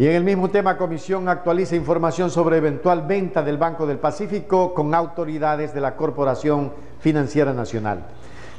Y en el mismo tema, Comisión actualiza información sobre eventual venta del Banco del Pacífico con autoridades de la Corporación Financiera Nacional.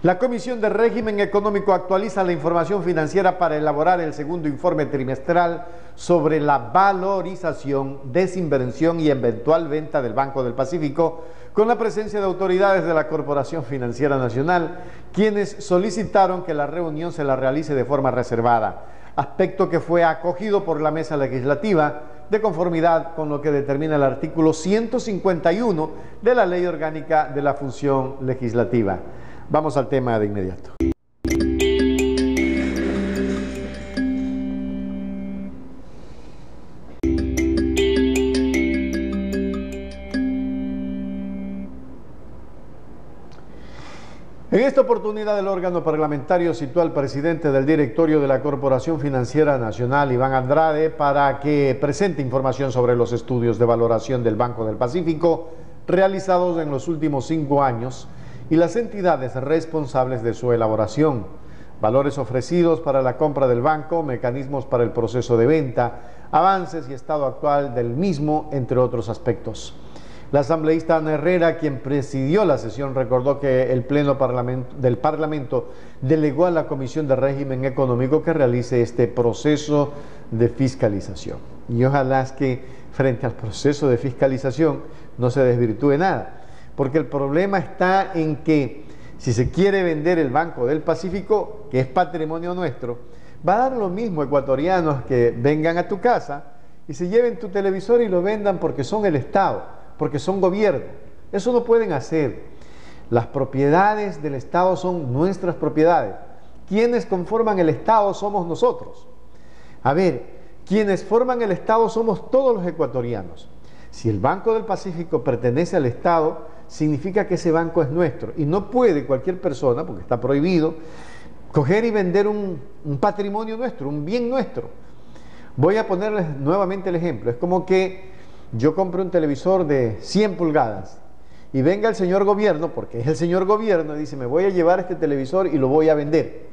La Comisión de Régimen Económico actualiza la información financiera para elaborar el segundo informe trimestral sobre la valorización, desinversión y eventual venta del Banco del Pacífico con la presencia de autoridades de la Corporación Financiera Nacional, quienes solicitaron que la reunión se la realice de forma reservada, aspecto que fue acogido por la mesa legislativa de conformidad con lo que determina el artículo 151 de la Ley Orgánica de la Función Legislativa. Vamos al tema de inmediato. En esta oportunidad el órgano parlamentario citó al presidente del directorio de la Corporación Financiera Nacional, Iván Andrade, para que presente información sobre los estudios de valoración del Banco del Pacífico realizados en los últimos cinco años y las entidades responsables de su elaboración, valores ofrecidos para la compra del banco, mecanismos para el proceso de venta, avances y estado actual del mismo, entre otros aspectos. La asambleísta Ana Herrera, quien presidió la sesión, recordó que el Pleno del Parlamento delegó a la Comisión de Régimen Económico que realice este proceso de fiscalización. Y ojalá que frente al proceso de fiscalización no se desvirtúe nada porque el problema está en que si se quiere vender el Banco del Pacífico, que es patrimonio nuestro, va a dar lo mismo ecuatorianos que vengan a tu casa y se lleven tu televisor y lo vendan porque son el Estado, porque son gobierno. Eso no pueden hacer. Las propiedades del Estado son nuestras propiedades. Quienes conforman el Estado somos nosotros. A ver, quienes forman el Estado somos todos los ecuatorianos. Si el Banco del Pacífico pertenece al Estado, significa que ese banco es nuestro. Y no puede cualquier persona, porque está prohibido, coger y vender un, patrimonio nuestro, un bien nuestro. Voy a ponerles nuevamente el ejemplo. Es como que yo compre un televisor de 100 pulgadas y venga el señor gobierno, porque es el señor gobierno, y dice, me voy a llevar este televisor y lo voy a vender.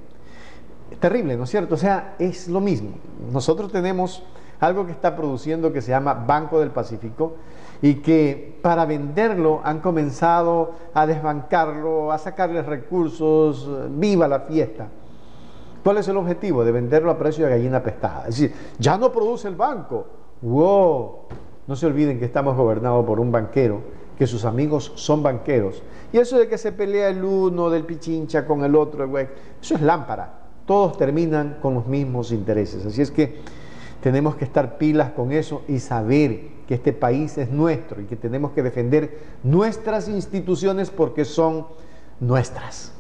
Terrible, ¿no es cierto? O sea, es lo mismo. Nosotros tenemos algo que está produciendo que se llama Banco del Pacífico y que para venderlo han comenzado a desbancarlo, a sacarle recursos, viva la fiesta. ¿Cuál es el objetivo? De venderlo a precio de gallina pestada. Es decir, ya no produce el banco. ¡Wow! No se olviden que estamos gobernados por un banquero, que sus amigos son banqueros. Y eso de que se pelea el uno del pichincha con el otro, eso es lámpara. Todos terminan con los mismos intereses. Así es que tenemos que estar pilas con eso y saber que este país es nuestro y que tenemos que defender nuestras instituciones porque son nuestras.